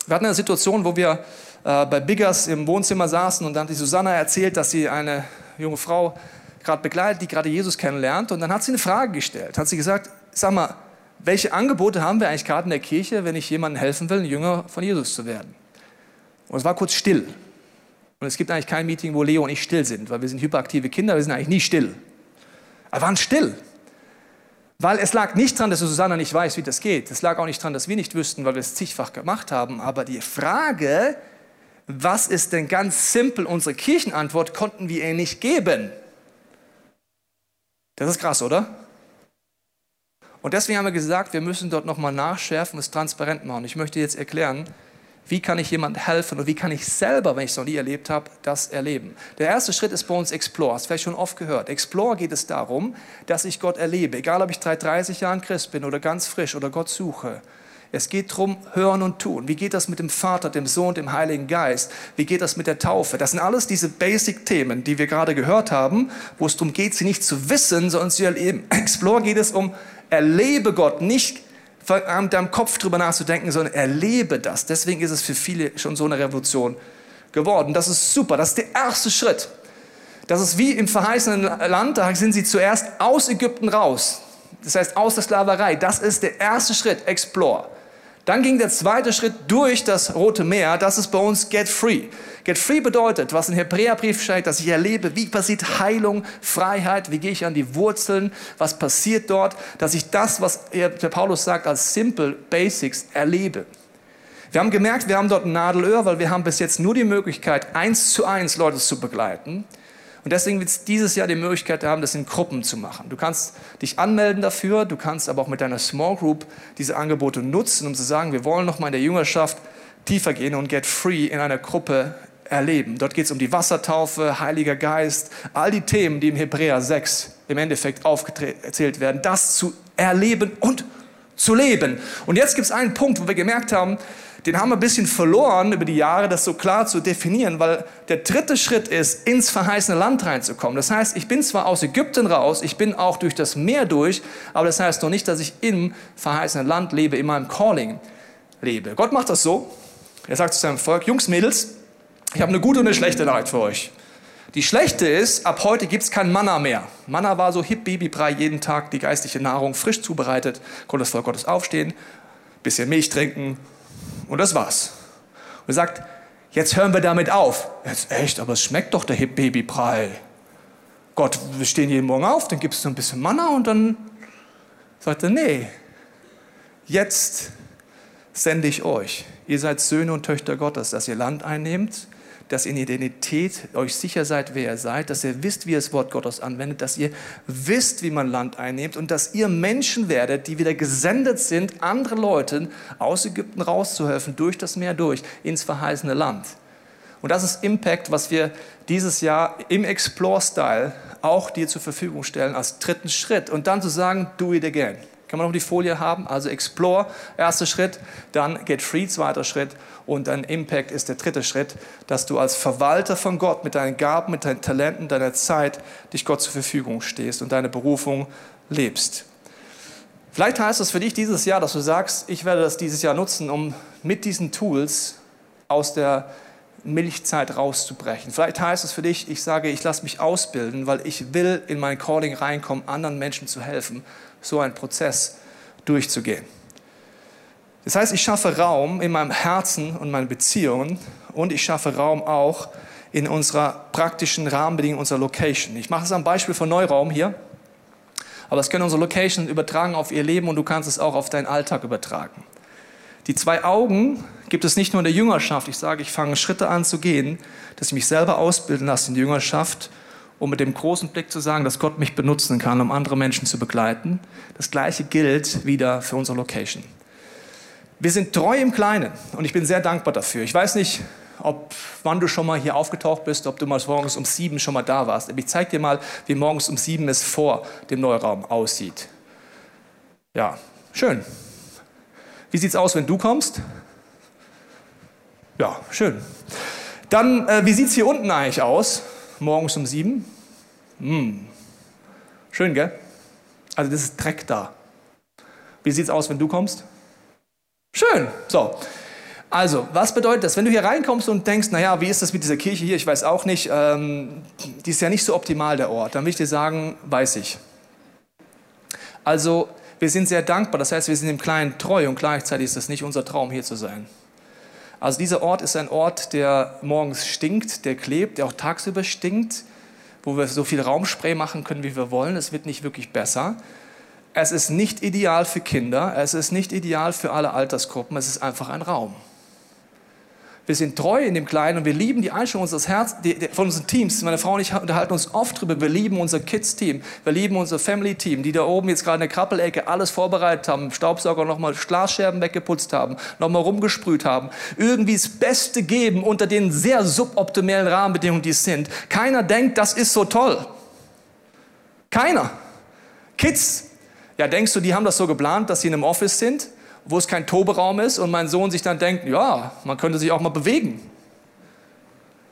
Wir hatten eine Situation, wo wir äh, bei Biggers im Wohnzimmer saßen und dann hat die Susanna erzählt, dass sie eine junge Frau gerade begleitet, die gerade Jesus kennenlernt. Und dann hat sie eine Frage gestellt. Hat sie gesagt, sag mal, welche Angebote haben wir eigentlich gerade in der Kirche, wenn ich jemandem helfen will, ein Jünger von Jesus zu werden? Und es war kurz still. Und es gibt eigentlich kein Meeting, wo Leo und ich still sind, weil wir sind hyperaktive Kinder, wir sind eigentlich nie still. Aber waren still. Weil es lag nicht daran, dass Susanna nicht weiß, wie das geht. Es lag auch nicht daran, dass wir nicht wüssten, weil wir es zigfach gemacht haben. Aber die Frage, was ist denn ganz simpel unsere Kirchenantwort, konnten wir ihr nicht geben. Das ist krass, oder? Und deswegen haben wir gesagt, wir müssen dort nochmal nachschärfen, es transparent machen. Ich möchte jetzt erklären, wie kann ich jemandem helfen und wie kann ich selber, wenn ich es noch nie erlebt habe, das erleben. Der erste Schritt ist bei uns Explore. Das vielleicht schon oft gehört. Explore geht es darum, dass ich Gott erlebe. Egal, ob ich seit 30 Jahren Christ bin oder ganz frisch oder Gott suche. Es geht darum, hören und tun. Wie geht das mit dem Vater, dem Sohn, dem Heiligen Geist? Wie geht das mit der Taufe? Das sind alles diese Basic-Themen, die wir gerade gehört haben, wo es darum geht, sie nicht zu wissen, sondern zu erleben. Explore geht es um erlebe Gott, nicht mit deinem Kopf drüber nachzudenken, sondern erlebe das. Deswegen ist es für viele schon so eine Revolution geworden. Das ist super. Das ist der erste Schritt. Das ist wie im verheißenen Land, da sind sie zuerst aus Ägypten raus. Das heißt aus der Sklaverei. Das ist der erste Schritt, Explore. Dann ging der zweite Schritt durch das Rote Meer. Das ist bei uns Get Free. Get Free bedeutet, was in Hebräerbrief steht, dass ich erlebe, wie passiert Heilung, Freiheit, wie gehe ich an die Wurzeln, was passiert dort, dass ich das, was der Paulus sagt, als Simple Basics erlebe. Wir haben gemerkt, wir haben dort ein Nadelöhr, weil wir haben bis jetzt nur die Möglichkeit, eins zu eins Leute zu begleiten. Und deswegen wird es dieses Jahr die Möglichkeit haben, das in Gruppen zu machen. Du kannst dich anmelden dafür, du kannst aber auch mit deiner Small Group diese Angebote nutzen, um zu sagen, wir wollen noch mal in der Jüngerschaft tiefer gehen und Get Free in einer Gruppe erleben. Dort geht es um die Wassertaufe, Heiliger Geist, all die Themen, die im Hebräer 6 im Endeffekt aufgezählt werden, das zu erleben und zu leben. Und jetzt gibt es einen Punkt, wo wir gemerkt haben, den haben wir ein bisschen verloren über die Jahre, das so klar zu definieren, weil der dritte Schritt ist, ins verheißene Land reinzukommen. Das heißt, ich bin zwar aus Ägypten raus, ich bin auch durch das Meer durch, aber das heißt noch nicht, dass ich im verheißenen Land lebe, in meinem Calling lebe. Gott macht das so. Er sagt zu seinem Volk, Jungs, Mädels, ich habe eine gute und eine schlechte Nachricht für euch. Die schlechte ist, ab heute gibt es kein Manna mehr. Manna war so hip Babybrei, jeden Tag die geistliche Nahrung frisch zubereitet, konnte das Volk Gottes aufstehen, bisschen Milch trinken und das war's. Und er sagt, jetzt hören wir damit auf. Jetzt echt, aber es schmeckt doch der Babybrei. Gott, wir stehen jeden Morgen auf, dann gibt es so ein bisschen Manna und dann sagt er, nee, jetzt sende ich euch. Ihr seid Söhne und Töchter Gottes, dass ihr Land einnehmt, dass ihr in Identität euch sicher seid, wer ihr seid, dass ihr wisst, wie ihr das Wort Gottes anwendet, dass ihr wisst, wie man Land einnimmt und dass ihr Menschen werdet, die wieder gesendet sind, andere Leuten aus Ägypten rauszuhelfen, durch das Meer durch, ins verheißene Land. Und das ist Impact, was wir dieses Jahr im Explore-Style auch dir zur Verfügung stellen als dritten Schritt. Und dann zu sagen, do it again. Kann man noch die Folie haben? Also Explore, erster Schritt, dann Get Free, zweiter Schritt und dann Impact ist der dritte Schritt, dass du als Verwalter von Gott mit deinen Gaben, mit deinen Talenten, deiner Zeit dich Gott zur Verfügung stehst und deine Berufung lebst. Vielleicht heißt das für dich dieses Jahr, dass du sagst, ich werde das dieses Jahr nutzen, um mit diesen Tools aus der Milchzeit rauszubrechen. Vielleicht heißt es für dich, ich sage, ich lasse mich ausbilden, weil ich will in mein Calling reinkommen, anderen Menschen zu helfen so einen Prozess durchzugehen. Das heißt, ich schaffe Raum in meinem Herzen und meinen Beziehungen und ich schaffe Raum auch in unserer praktischen Rahmenbedingung unserer Location. Ich mache es am Beispiel von Neuraum hier, aber es können unsere Location übertragen auf ihr Leben und du kannst es auch auf deinen Alltag übertragen. Die zwei Augen gibt es nicht nur in der Jüngerschaft. Ich sage, ich fange Schritte an zu gehen, dass ich mich selber ausbilden lasse in der Jüngerschaft um mit dem großen Blick zu sagen, dass Gott mich benutzen kann, um andere Menschen zu begleiten. Das Gleiche gilt wieder für unsere Location. Wir sind treu im Kleinen und ich bin sehr dankbar dafür. Ich weiß nicht, ob wann du schon mal hier aufgetaucht bist, ob du mal morgens um sieben schon mal da warst. Ich zeige dir mal, wie morgens um sieben es vor dem Neuraum aussieht. Ja, schön. Wie sieht es aus, wenn du kommst? Ja, schön. Dann, äh, wie sieht es hier unten eigentlich aus? Morgens um sieben. Hm. Schön, gell? Also das ist Dreck da. Wie sieht es aus, wenn du kommst? Schön. So. Also, was bedeutet das? Wenn du hier reinkommst und denkst, naja, wie ist das mit dieser Kirche hier? Ich weiß auch nicht. Ähm, die ist ja nicht so optimal, der Ort. Dann will ich dir sagen, weiß ich. Also, wir sind sehr dankbar. Das heißt, wir sind im Kleinen treu und gleichzeitig ist das nicht unser Traum, hier zu sein. Also dieser Ort ist ein Ort, der morgens stinkt, der klebt, der auch tagsüber stinkt, wo wir so viel Raumspray machen können, wie wir wollen. Es wird nicht wirklich besser. Es ist nicht ideal für Kinder, es ist nicht ideal für alle Altersgruppen, es ist einfach ein Raum. Wir sind treu in dem Kleinen und wir lieben die Einstellung unseres Herz, die, die, von unseren Teams. Meine Frau und ich unterhalten uns oft darüber. Wir lieben unser Kids-Team. Wir lieben unser Family-Team, die da oben jetzt gerade in der Krabbelecke alles vorbereitet haben, Staubsauger nochmal Glasscherben weggeputzt haben, nochmal rumgesprüht haben. Irgendwie das Beste geben unter den sehr suboptimalen Rahmenbedingungen, die es sind. Keiner denkt, das ist so toll. Keiner. Kids, ja, denkst du, die haben das so geplant, dass sie in einem Office sind? Wo es kein Toberaum ist und mein Sohn sich dann denkt, ja, man könnte sich auch mal bewegen.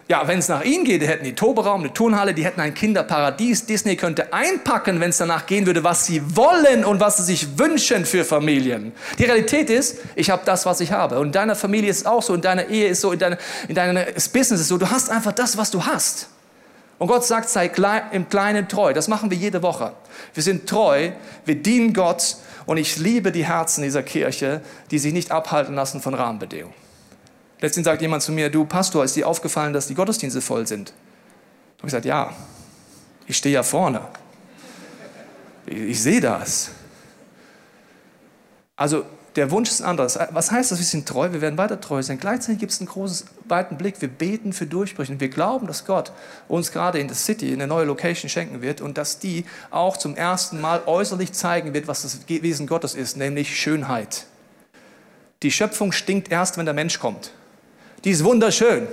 Ja, wenn es nach ihnen geht, die hätten die Toberaum, eine Turnhalle, die hätten ein Kinderparadies. Disney könnte einpacken, wenn es danach gehen würde, was sie wollen und was sie sich wünschen für Familien. Die Realität ist, ich habe das, was ich habe. Und in deiner Familie ist es auch so, in deiner Ehe ist so, in, deiner, in deinem Business ist so. Du hast einfach das, was du hast. Und Gott sagt, sei im Kleinen treu. Das machen wir jede Woche. Wir sind treu, wir dienen Gott und ich liebe die Herzen dieser Kirche, die sich nicht abhalten lassen von Rahmenbedingungen. Letztens sagt jemand zu mir, du Pastor, ist dir aufgefallen, dass die Gottesdienste voll sind? Ich habe gesagt, ja, ich stehe ja vorne. Ich, ich sehe das. Also der Wunsch ist anders. Was heißt das? Wir sind treu, wir werden weiter treu sein. Gleichzeitig gibt es einen großen, weiten Blick. Wir beten für Durchbrüche. Und wir glauben, dass Gott uns gerade in der City, in eine neue Location schenken wird und dass die auch zum ersten Mal äußerlich zeigen wird, was das Wesen Gottes ist, nämlich Schönheit. Die Schöpfung stinkt erst, wenn der Mensch kommt. Die ist wunderschön.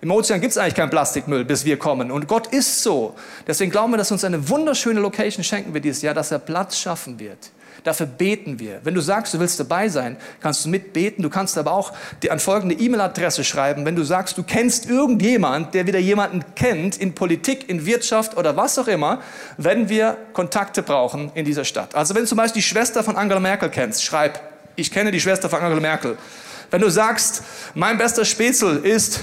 Im Ozean gibt es eigentlich keinen Plastikmüll, bis wir kommen. Und Gott ist so. Deswegen glauben wir, dass uns eine wunderschöne Location schenken wird dieses Jahr, dass er Platz schaffen wird. Dafür beten wir. Wenn du sagst, du willst dabei sein, kannst du mitbeten. Du kannst aber auch dir an folgende E-Mail-Adresse schreiben. Wenn du sagst, du kennst irgendjemand, der wieder jemanden kennt in Politik, in Wirtschaft oder was auch immer, wenn wir Kontakte brauchen in dieser Stadt. Also wenn du zum Beispiel die Schwester von Angela Merkel kennst, schreib, ich kenne die Schwester von Angela Merkel. Wenn du sagst, mein bester Spätzle ist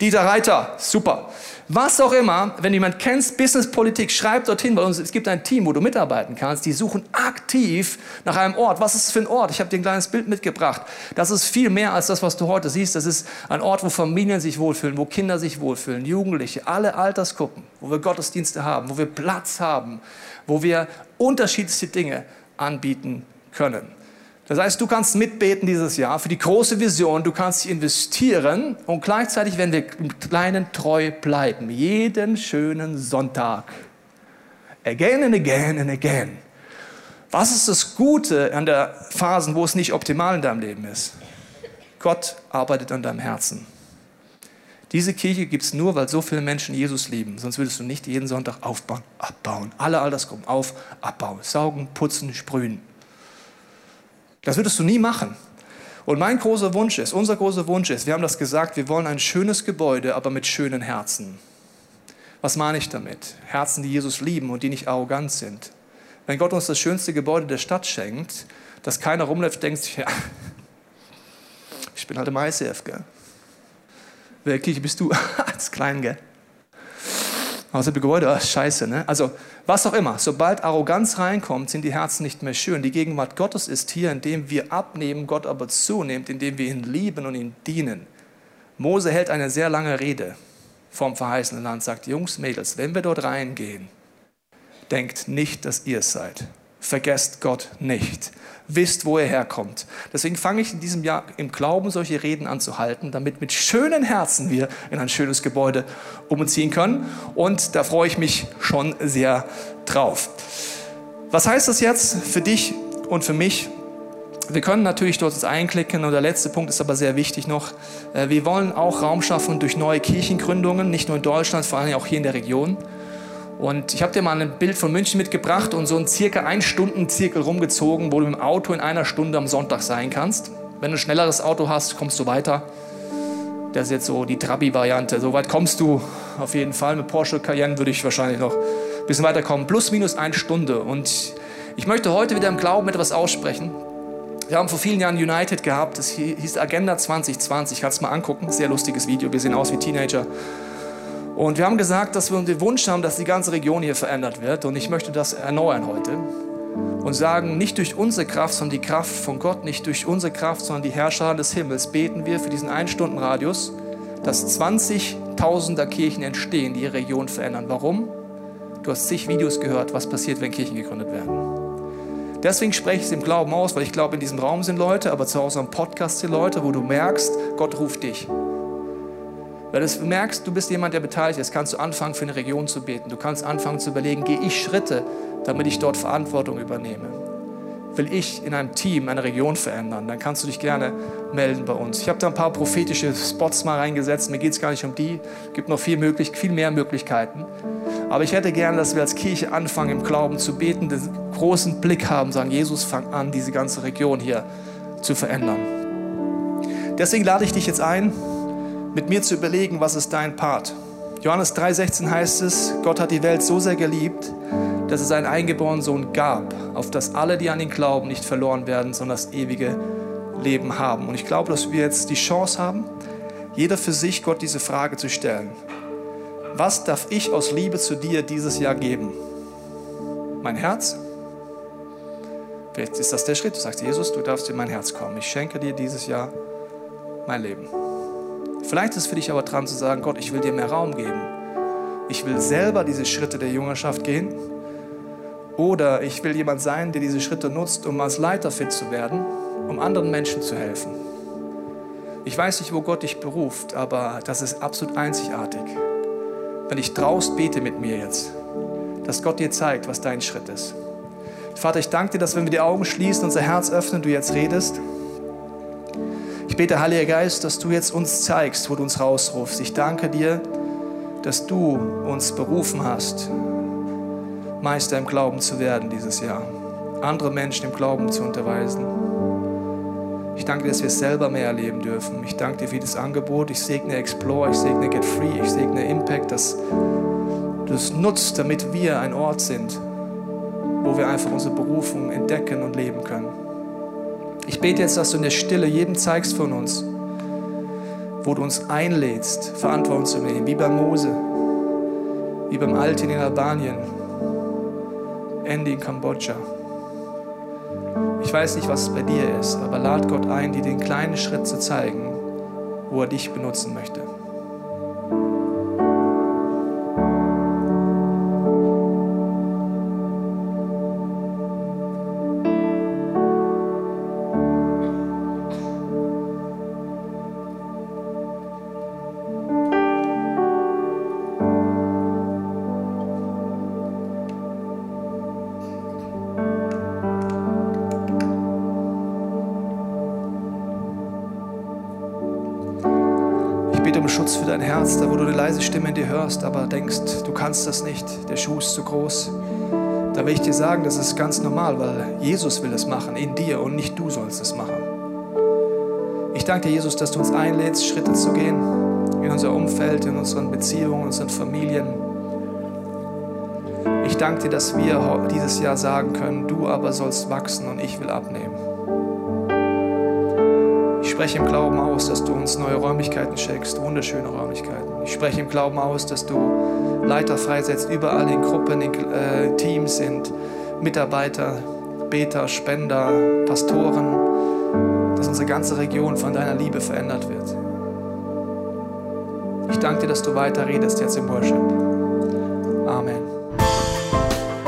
Dieter Reiter, super. Was auch immer, wenn jemand kennst, Business, Politik, schreib dorthin, weil es gibt ein Team, wo du mitarbeiten kannst. Die suchen aktiv nach einem Ort. Was ist das für ein Ort? Ich habe dir ein kleines Bild mitgebracht. Das ist viel mehr als das, was du heute siehst. Das ist ein Ort, wo Familien sich wohlfühlen, wo Kinder sich wohlfühlen, Jugendliche, alle Altersgruppen, wo wir Gottesdienste haben, wo wir Platz haben, wo wir unterschiedlichste Dinge anbieten können. Das heißt, du kannst mitbeten dieses Jahr für die große Vision, du kannst dich investieren und gleichzeitig werden wir im Kleinen treu bleiben. Jeden schönen Sonntag. Again and again and again. Was ist das Gute an der Phasen, wo es nicht optimal in deinem Leben ist? Gott arbeitet an deinem Herzen. Diese Kirche gibt es nur, weil so viele Menschen Jesus lieben. Sonst würdest du nicht jeden Sonntag aufbauen, abbauen. Alle Altersgruppen auf, abbauen. Saugen, putzen, sprühen. Das würdest du nie machen. Und mein großer Wunsch ist, unser großer Wunsch ist, wir haben das gesagt, wir wollen ein schönes Gebäude, aber mit schönen Herzen. Was meine ich damit? Herzen, die Jesus lieben und die nicht arrogant sind. Wenn Gott uns das schönste Gebäude der Stadt schenkt, dass keiner rumläuft denkt, ja, ich bin halt im ICF, gell? Welche Kirche bist du? Als klein, gell? Außer Gebäude, oh, scheiße, ne? Also, was auch immer. Sobald Arroganz reinkommt, sind die Herzen nicht mehr schön. Die Gegenwart Gottes ist hier, indem wir abnehmen, Gott aber zunimmt, indem wir ihn lieben und ihn dienen. Mose hält eine sehr lange Rede vom verheißenen Land, sagt, Jungs, Mädels, wenn wir dort reingehen, denkt nicht, dass ihr es seid. Vergesst Gott nicht wisst, wo ihr herkommt. Deswegen fange ich in diesem Jahr im Glauben solche Reden an zu halten, damit mit schönen Herzen wir in ein schönes Gebäude umziehen können. Und da freue ich mich schon sehr drauf. Was heißt das jetzt für dich und für mich? Wir können natürlich dort uns einklicken und der letzte Punkt ist aber sehr wichtig noch. Äh, wir wollen auch Raum schaffen durch neue Kirchengründungen, nicht nur in Deutschland, vor allem auch hier in der Region. Und ich habe dir mal ein Bild von München mitgebracht und so einen circa ein Stunden Zirkel rumgezogen, wo du im Auto in einer Stunde am Sonntag sein kannst. Wenn du ein schnelleres Auto hast, kommst du weiter. Das ist jetzt so die Trabi-Variante. So weit kommst du auf jeden Fall. Mit Porsche Cayenne würde ich wahrscheinlich noch ein bisschen weiterkommen. Plus, minus eine Stunde. Und ich möchte heute wieder im Glauben etwas aussprechen. Wir haben vor vielen Jahren United gehabt. Das hieß Agenda 2020. Kannst mal angucken. Sehr lustiges Video. Wir sehen aus wie Teenager. Und wir haben gesagt, dass wir den Wunsch haben, dass die ganze Region hier verändert wird. Und ich möchte das erneuern heute und sagen, nicht durch unsere Kraft, sondern die Kraft von Gott, nicht durch unsere Kraft, sondern die Herrscher des Himmels, beten wir für diesen Ein-Stunden-Radius, dass 20.000er Kirchen entstehen, die ihre Region verändern. Warum? Du hast zig Videos gehört, was passiert, wenn Kirchen gegründet werden. Deswegen spreche ich es im Glauben aus, weil ich glaube, in diesem Raum sind Leute, aber zu Hause am Podcast sind Leute, wo du merkst, Gott ruft dich. Weil du merkst, du bist jemand, der beteiligt ist, kannst du anfangen, für eine Region zu beten. Du kannst anfangen zu überlegen, gehe ich Schritte, damit ich dort Verantwortung übernehme. Will ich in einem Team eine Region verändern, dann kannst du dich gerne melden bei uns. Ich habe da ein paar prophetische Spots mal reingesetzt. Mir geht es gar nicht um die. Es gibt noch viel, möglich, viel mehr Möglichkeiten. Aber ich hätte gerne, dass wir als Kirche anfangen, im Glauben zu beten, den großen Blick haben, sagen, Jesus, fang an, diese ganze Region hier zu verändern. Deswegen lade ich dich jetzt ein, mit mir zu überlegen, was ist dein Part. Johannes 3,16 heißt es, Gott hat die Welt so sehr geliebt, dass es seinen eingeborenen Sohn gab, auf das alle, die an ihn glauben, nicht verloren werden, sondern das ewige Leben haben. Und ich glaube, dass wir jetzt die Chance haben, jeder für sich Gott diese Frage zu stellen. Was darf ich aus Liebe zu dir dieses Jahr geben? Mein Herz? Vielleicht ist das der Schritt. Du sagst, Jesus, du darfst in mein Herz kommen. Ich schenke dir dieses Jahr mein Leben. Vielleicht ist es für dich aber dran zu sagen, Gott, ich will dir mehr Raum geben. Ich will selber diese Schritte der Jüngerschaft gehen. Oder ich will jemand sein, der diese Schritte nutzt, um als Leiter fit zu werden, um anderen Menschen zu helfen. Ich weiß nicht, wo Gott dich beruft, aber das ist absolut einzigartig. Wenn ich traust, bete mit mir jetzt, dass Gott dir zeigt, was dein Schritt ist. Vater, ich danke dir, dass wenn wir die Augen schließen, unser Herz öffnen, du jetzt redest. Ich bete, Heiliger Geist, dass du jetzt uns zeigst, wo du uns rausrufst. Ich danke dir, dass du uns berufen hast, Meister im Glauben zu werden dieses Jahr, andere Menschen im Glauben zu unterweisen. Ich danke dir, dass wir es selber mehr erleben dürfen. Ich danke dir für das Angebot. Ich segne Explore, ich segne Get Free, ich segne Impact, dass du es nutzt, damit wir ein Ort sind, wo wir einfach unsere Berufung entdecken und leben können. Ich bete jetzt, dass du in der Stille jedem zeigst von uns, wo du uns einlädst, Verantwortung zu nehmen, wie bei Mose. wie beim Altin in Albanien, Andy in Kambodscha. Ich weiß nicht, was es bei dir ist, aber lad Gott ein, dir den kleinen Schritt zu zeigen, wo er dich benutzen möchte. Schutz für dein Herz, da wo du eine leise Stimme in dir hörst, aber denkst, du kannst das nicht, der Schuh ist zu groß. Da will ich dir sagen, das ist ganz normal, weil Jesus will es machen in dir und nicht du sollst es machen. Ich danke dir, Jesus, dass du uns einlädst, Schritte zu gehen in unser Umfeld, in unseren Beziehungen, in unseren Familien. Ich danke dir, dass wir dieses Jahr sagen können, du aber sollst wachsen und ich will abnehmen. Ich spreche im Glauben aus, dass du uns neue Räumlichkeiten schenkst, wunderschöne Räumlichkeiten. Ich spreche im Glauben aus, dass du Leiter freisetzt, überall in Gruppen, in äh, Teams sind Mitarbeiter, Beter, Spender, Pastoren, dass unsere ganze Region von deiner Liebe verändert wird. Ich danke dir, dass du weiter redest jetzt im Worship. Amen.